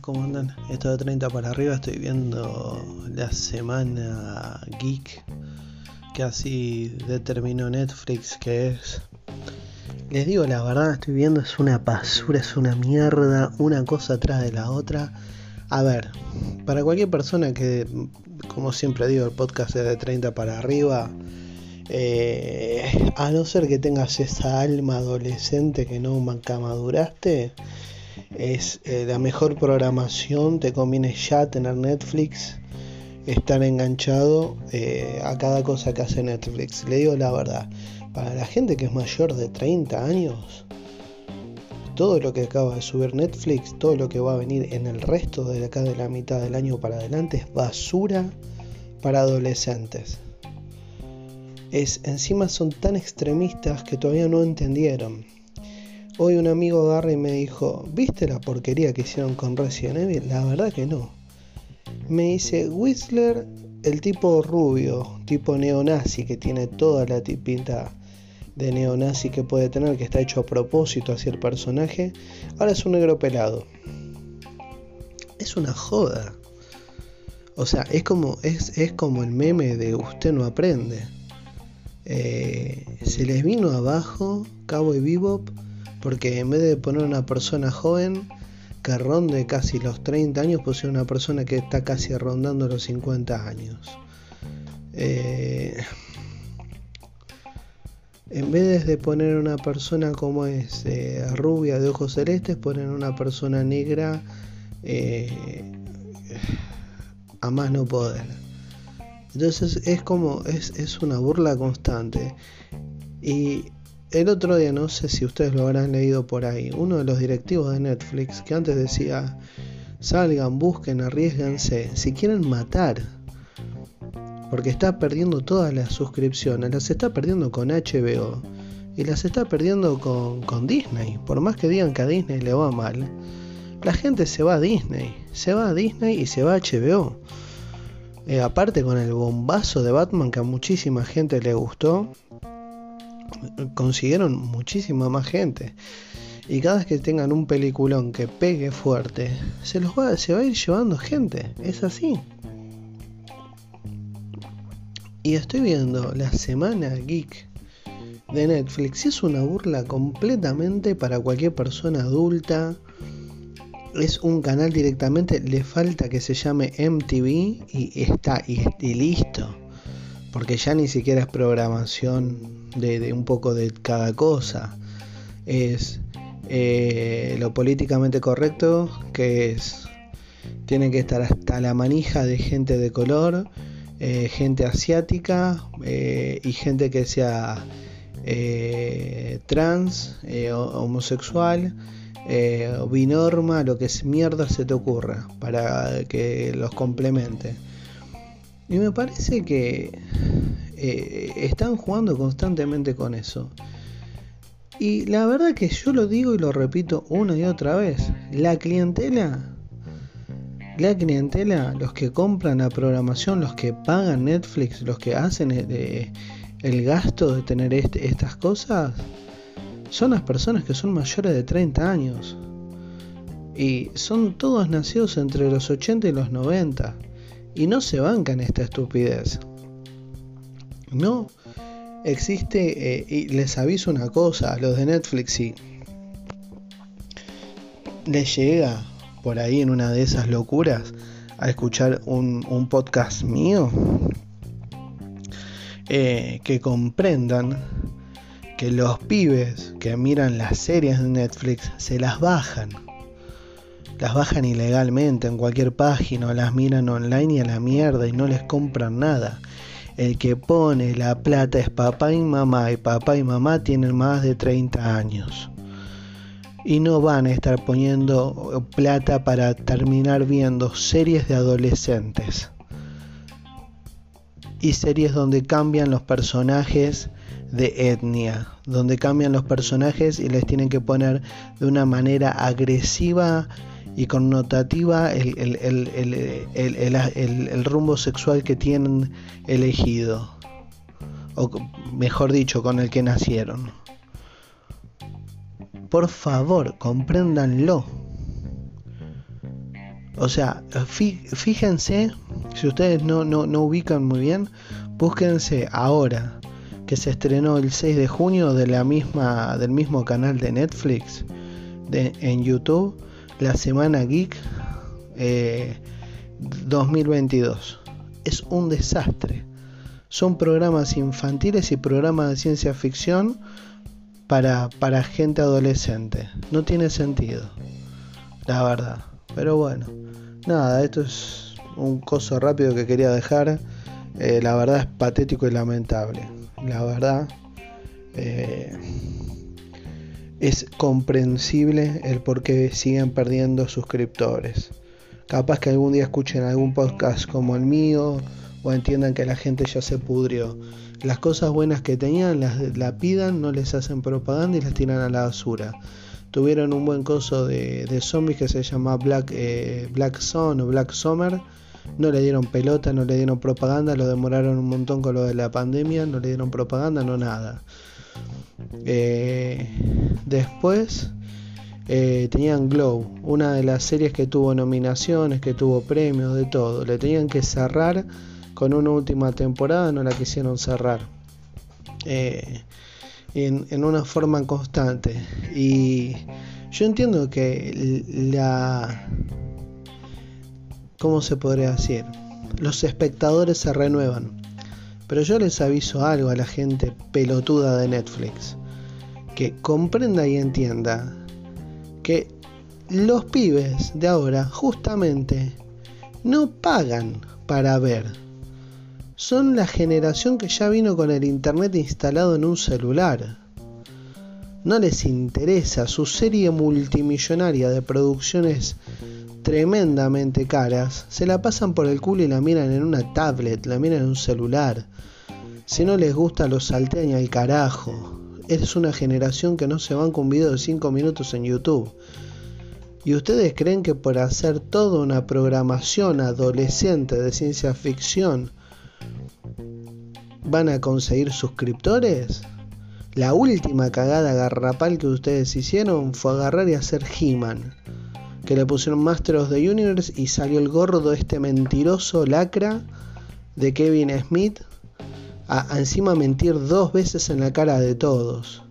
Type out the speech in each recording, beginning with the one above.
¿cómo andan? Esto de 30 para arriba, estoy viendo la semana geek que así determinó Netflix que es. Les digo la verdad, estoy viendo, es una basura, es una mierda, una cosa atrás de la otra. A ver, para cualquier persona que, como siempre digo, el podcast es de 30 para arriba, eh, a no ser que tengas esa alma adolescente que no maduraste, es eh, la mejor programación, te conviene ya tener Netflix, estar enganchado eh, a cada cosa que hace Netflix. Le digo la verdad, para la gente que es mayor de 30 años, todo lo que acaba de subir Netflix, todo lo que va a venir en el resto de acá de la mitad del año para adelante es basura para adolescentes. Es, encima son tan extremistas que todavía no entendieron. Hoy un amigo agarra y me dijo, ¿viste la porquería que hicieron con Resident Evil? La verdad que no. Me dice, Whistler, el tipo rubio, tipo neonazi, que tiene toda la tipita de neonazi que puede tener, que está hecho a propósito hacia el personaje, ahora es un negro pelado. Es una joda. O sea, es como, es, es como el meme de usted no aprende. Eh, se les vino abajo Cabo y Bebop porque en vez de poner una persona joven que ronde casi los 30 años, pusieron una persona que está casi rondando los 50 años. Eh, en vez de poner una persona como es eh, rubia de ojos celestes, ponen una persona negra eh, a más no poder. Entonces es como, es, es una burla constante. Y el otro día, no sé si ustedes lo habrán leído por ahí, uno de los directivos de Netflix que antes decía, salgan, busquen, arriesganse, si quieren matar, porque está perdiendo todas las suscripciones, las está perdiendo con HBO y las está perdiendo con, Disney, por más que digan que a Disney le va mal, la gente se va a Disney, se va a Disney y se va a HBO. Eh, aparte con el bombazo de Batman que a muchísima gente le gustó, consiguieron muchísima más gente. Y cada vez que tengan un peliculón que pegue fuerte, se los va, se va a ir llevando gente. Es así. Y estoy viendo la semana geek de Netflix. Es una burla completamente para cualquier persona adulta. Es un canal directamente. Le falta que se llame MTV y está y, y listo. Porque ya ni siquiera es programación de, un poco de cada cosa. Es eh, lo políticamente correcto, que es, tiene que estar hasta la manija de gente de color, eh, gente asiática eh, y gente que sea trans, homosexual. binorma, lo que es mierda se te ocurra para que los complemente. Y me parece que eh, están jugando constantemente con eso. Y la verdad que yo lo digo y lo repito una y otra vez. La clientela, la clientela, los que compran la programación, los que pagan Netflix, los que hacen el, el gasto de tener este, estas cosas, son las personas que son mayores de 30 años. Y son todos nacidos entre los 80 y los 90. Y no se bancan esta estupidez. No existe, eh, y les aviso una cosa, a los de Netflix, si les llega por ahí en una de esas locuras a escuchar un, podcast mío, eh, que comprendan que los pibes que miran las series de Netflix se las bajan. Las bajan ilegalmente en cualquier página, o las miran online y a la mierda y no les compran nada el que pone la plata es papá y mamá y papá y mamá tienen más de 30 años. Y no van a estar poniendo plata para terminar viendo series de adolescentes. Y series donde cambian los personajes de etnia, donde cambian los personajes y les tienen que poner de una manera agresiva y connotativa el, el, rumbo sexual que tienen elegido, o mejor dicho, con el que nacieron. Por favor, compréndanlo. O sea, fíjense, si ustedes no, no, no ubican muy bien, búsquense ahora que se estrenó el 6 de junio de la misma, del mismo canal de Netflix de, en YouTube, la Semana Geek 2022. Eh, es un desastre. Son programas infantiles y programas de ciencia ficción para, para gente adolescente. No tiene sentido, la verdad. Pero bueno, nada, esto es un coso rápido que quería dejar. Eh, la verdad es patético y lamentable. La verdad eh, es comprensible el por qué siguen perdiendo suscriptores. Capaz que algún día escuchen algún podcast como el mío o entiendan que la gente ya se pudrió. Las cosas buenas que tenían las la pidan, no les hacen propaganda y las tiran a la basura. Tuvieron un buen coso de, zombies que se llama Black, eh, Black o Black Summer. No le dieron pelota, no le dieron propaganda, lo demoraron un montón con lo de la pandemia, no le dieron propaganda, no nada. Eh, después eh, tenían Glow, una de las series que tuvo nominaciones, que tuvo premios, de todo. Le tenían que cerrar con una última temporada, no la quisieron cerrar. Eh, en, una forma constante. Y yo entiendo que la... ¿Cómo se podría decir? Los espectadores se renuevan. Pero yo les aviso algo a la gente pelotuda de Netflix. Que comprenda y entienda que los pibes de ahora justamente no pagan para ver son la generación que ya vino con el internet instalado en un celular. No les interesa su serie multimillonaria de producciones tremendamente caras, se la pasan por el culo y la miran en una tablet, la miran en un celular. Si no les gusta, los saltean al carajo. Es una generación que no se van con un video de 5 minutos en YouTube. ¿Y ustedes creen que por hacer toda una programación adolescente de ciencia ficción van a conseguir suscriptores? La última cagada garrapal que ustedes hicieron fue agarrar y hacer He-Man. Que le pusieron Master of the Universe y salió el gordo este mentiroso lacra de Kevin Smith a, encima mentir dos veces en la cara de todos.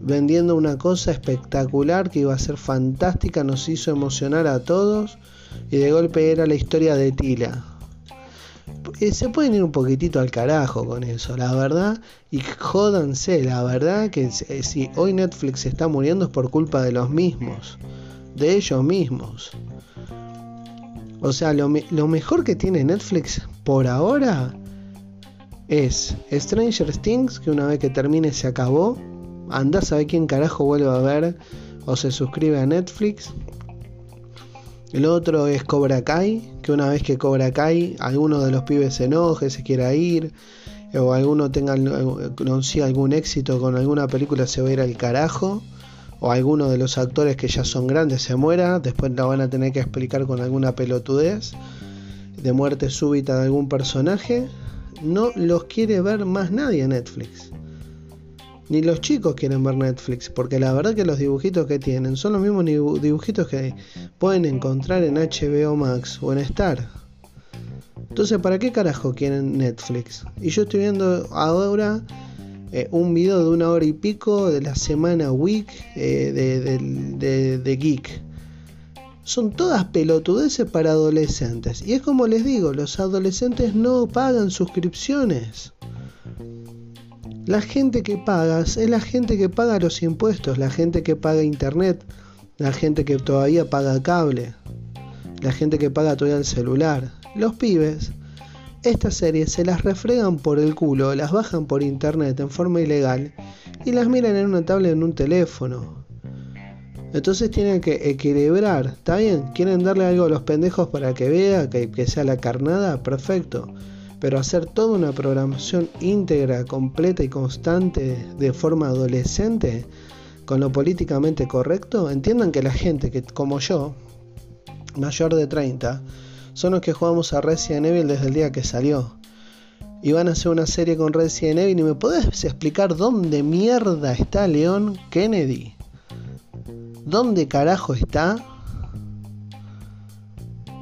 Vendiendo una cosa espectacular que iba a ser fantástica, nos hizo emocionar a todos y de golpe era la historia de Tila eh, se pueden ir un poquitito al carajo con eso, la verdad. Y jódanse, la verdad que eh, si hoy Netflix está muriendo es por culpa de los mismos, de ellos mismos. O sea, lo, mejor que tiene Netflix por ahora es Stranger Things, que una vez que termine se acabó. Anda a saber quién carajo vuelve a ver o se suscribe a Netflix. El otro es Cobra Kai, que una vez que Cobra Kai, alguno de los pibes se enoje, se quiera ir, o alguno tenga algún éxito con alguna película, se va a ir al carajo, o alguno de los actores que ya son grandes se muera, después la van a tener que explicar con alguna pelotudez de muerte súbita de algún personaje. No los quiere ver más nadie en Netflix. Ni los chicos quieren ver Netflix, porque la verdad que los dibujitos que tienen son los mismos dibujitos que pueden encontrar en HBO Max o en Star. Entonces, ¿para qué carajo quieren Netflix? Y yo estoy viendo ahora eh, un video de una hora y pico de la semana Week eh, de, de Geek. Son todas pelotudeces para adolescentes. Y es como les digo, los adolescentes no pagan suscripciones. La gente que pagas es la gente que paga los impuestos, la gente que paga internet, la gente que todavía paga cable, la gente que paga todavía el celular. Los pibes, estas series se las refregan por el culo, las bajan por internet en forma ilegal y las miran en una tablet en un teléfono. Entonces tienen que equilibrar, ¿está bien? ¿Quieren darle algo a los pendejos para que vea, que, que sea la carnada? Perfecto pero hacer toda una programación íntegra, completa y constante de forma adolescente, con lo políticamente correcto, entiendan que la gente que como yo, mayor de 30, son los que jugamos a Resident Evil desde el día que salió. Y van a hacer una serie con Resident Evil y me podés explicar dónde mierda está León Kennedy. ¿Dónde carajo está?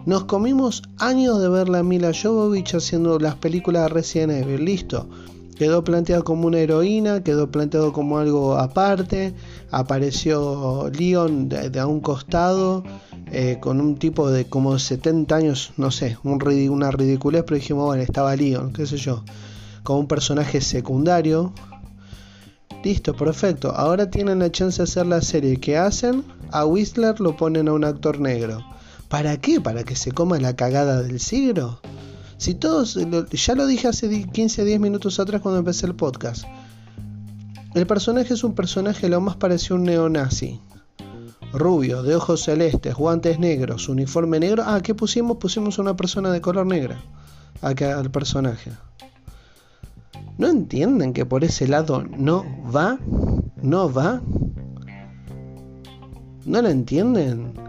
Nos comimos años de ver la Mila Jovovich haciendo las películas de Resident Evil, listo. Quedó planteado como una heroína, quedó planteado como algo aparte. Apareció Leon de, a un costado, eh, con un tipo de como 70 años, no sé, un, una ridiculez, pero dijimos, bueno, estaba Leon, qué sé yo, como un personaje secundario. Listo, perfecto. Ahora tienen la chance de hacer la serie. ¿Qué hacen? A Whistler lo ponen a un actor negro. ¿Para qué? ¿Para que se coma la cagada del siglo? Si todos, ya lo dije hace 15, 10 minutos atrás cuando empecé el podcast. El personaje es un personaje lo más parecido a un neonazi. Rubio, de ojos celestes, guantes negros, uniforme negro. Ah, ¿qué pusimos? Pusimos una persona de color negra. Acá al personaje. ¿No entienden que por ese lado no va? ¿No va? ¿No lo entienden?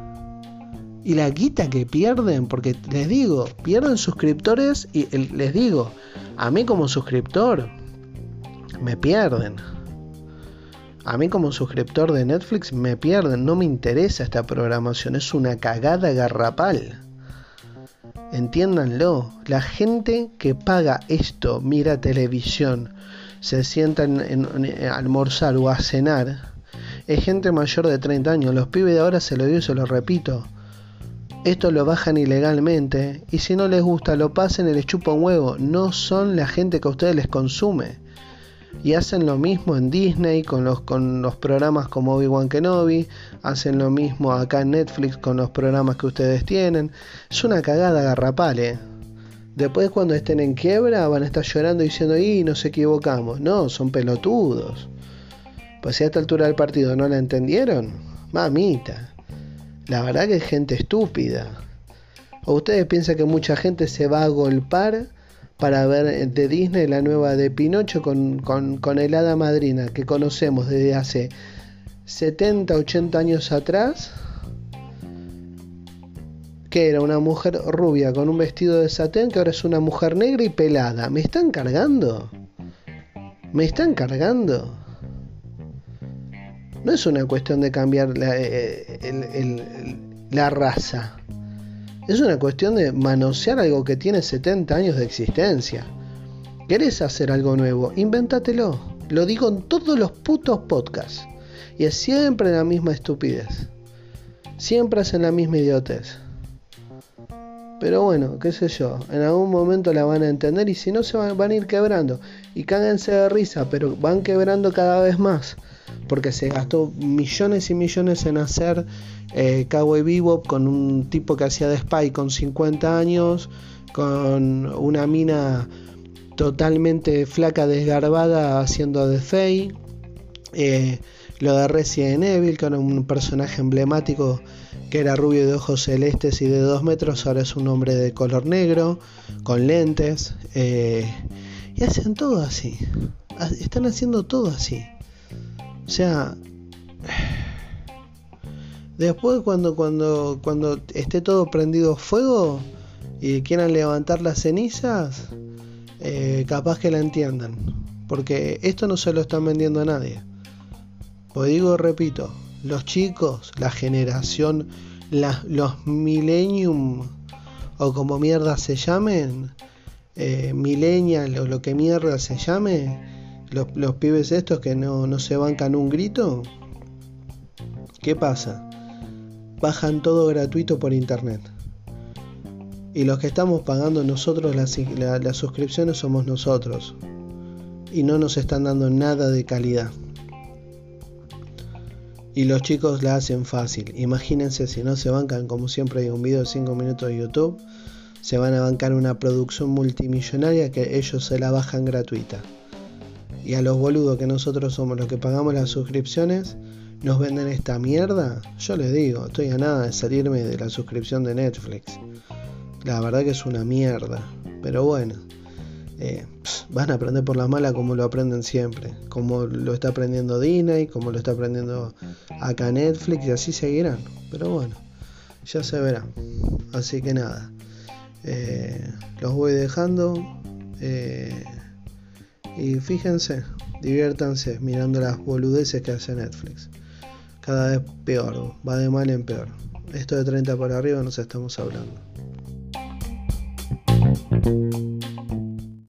Y la guita que pierden, porque les digo, pierden suscriptores y les digo, a mí como suscriptor, me pierden. A mí como suscriptor de Netflix me pierden, no me interesa esta programación, es una cagada garrapal. Entiéndanlo, la gente que paga esto, mira televisión, se sienta en, a almorzar o a cenar, es gente mayor de 30 años. Los pibes de ahora se lo digo y se lo repito esto lo bajan ilegalmente y si no les gusta lo pasen y les chupa un huevo. No son la gente que a ustedes les consume. Y hacen lo mismo en Disney con los, con los programas como Obi-Wan Kenobi. Hacen lo mismo acá en Netflix con los programas que ustedes tienen. Es una cagada garrapal, ¿eh? Después cuando estén en quiebra van a estar llorando diciendo, y nos equivocamos. No, son pelotudos. Pues si a esta altura del partido no la entendieron, mamita. La verdad que es gente estúpida. ¿O ustedes piensan que mucha gente se va a golpar para ver de Disney la nueva de Pinocho con, con, el hada madrina que conocemos desde hace 70, 80 años atrás? Que era una mujer rubia con un vestido de satén que ahora es una mujer negra y pelada. ¿Me están cargando? ¿Me están cargando? No es una cuestión de cambiar la, eh, la raza. Es una cuestión de manosear algo que tiene 70 años de existencia. ¿Querés hacer algo nuevo? Invéntatelo. Lo digo en todos los putos podcasts. Y es siempre la misma estupidez. Siempre hacen la misma idiotez. Pero bueno, qué sé yo, en algún momento la van a entender y si no se van, van a ir quebrando. Y cáganse de risa, pero van quebrando cada vez más porque se gastó millones y millones en hacer eh, Cowboy Bebop con un tipo que hacía de spy con 50 años, con una mina totalmente flaca, desgarbada, haciendo de Faye. Eh, lo de Resident Evil, con un personaje emblemático que era rubio de ojos celestes y de 2 metros, ahora es un hombre de color negro, con lentes. Eh, y hacen todo así. Están haciendo todo así. O sea, después cuando, cuando, cuando esté todo prendido fuego y quieran levantar las cenizas, eh, capaz que la entiendan. Porque esto no se lo están vendiendo a nadie. Pues digo, repito, los chicos, la generación, los millennium o como mierda se llamen, eh, o lo que mierda se llame, los, pibes estos que no, se bancan un grito, ¿qué pasa? Bajan todo gratuito por internet. Y los que estamos pagando nosotros las, las suscripciones somos nosotros. Y no nos están dando nada de calidad. Y los chicos la hacen fácil. Imagínense si no se bancan, como siempre hay un video de 5 minutos de YouTube, se van a bancar una producción multimillonaria que ellos se la bajan gratuita y a los boludos que nosotros somos los que pagamos las suscripciones, nos venden esta mierda, yo les digo, estoy a nada de salirme de la suscripción de Netflix. La verdad que es una mierda. Pero bueno, eh, van a aprender por la mala como lo aprenden siempre. Como lo está aprendiendo Disney, como lo está aprendiendo acá Netflix y así seguirán. Pero bueno, ya se verá. Así que nada, eh, los voy dejando. Eh, y fíjense, diviértanse mirando las boludeces que hace Netflix. cada vez peor, va de mal en peor. Esto de 30 para arriba nos estamos hablando.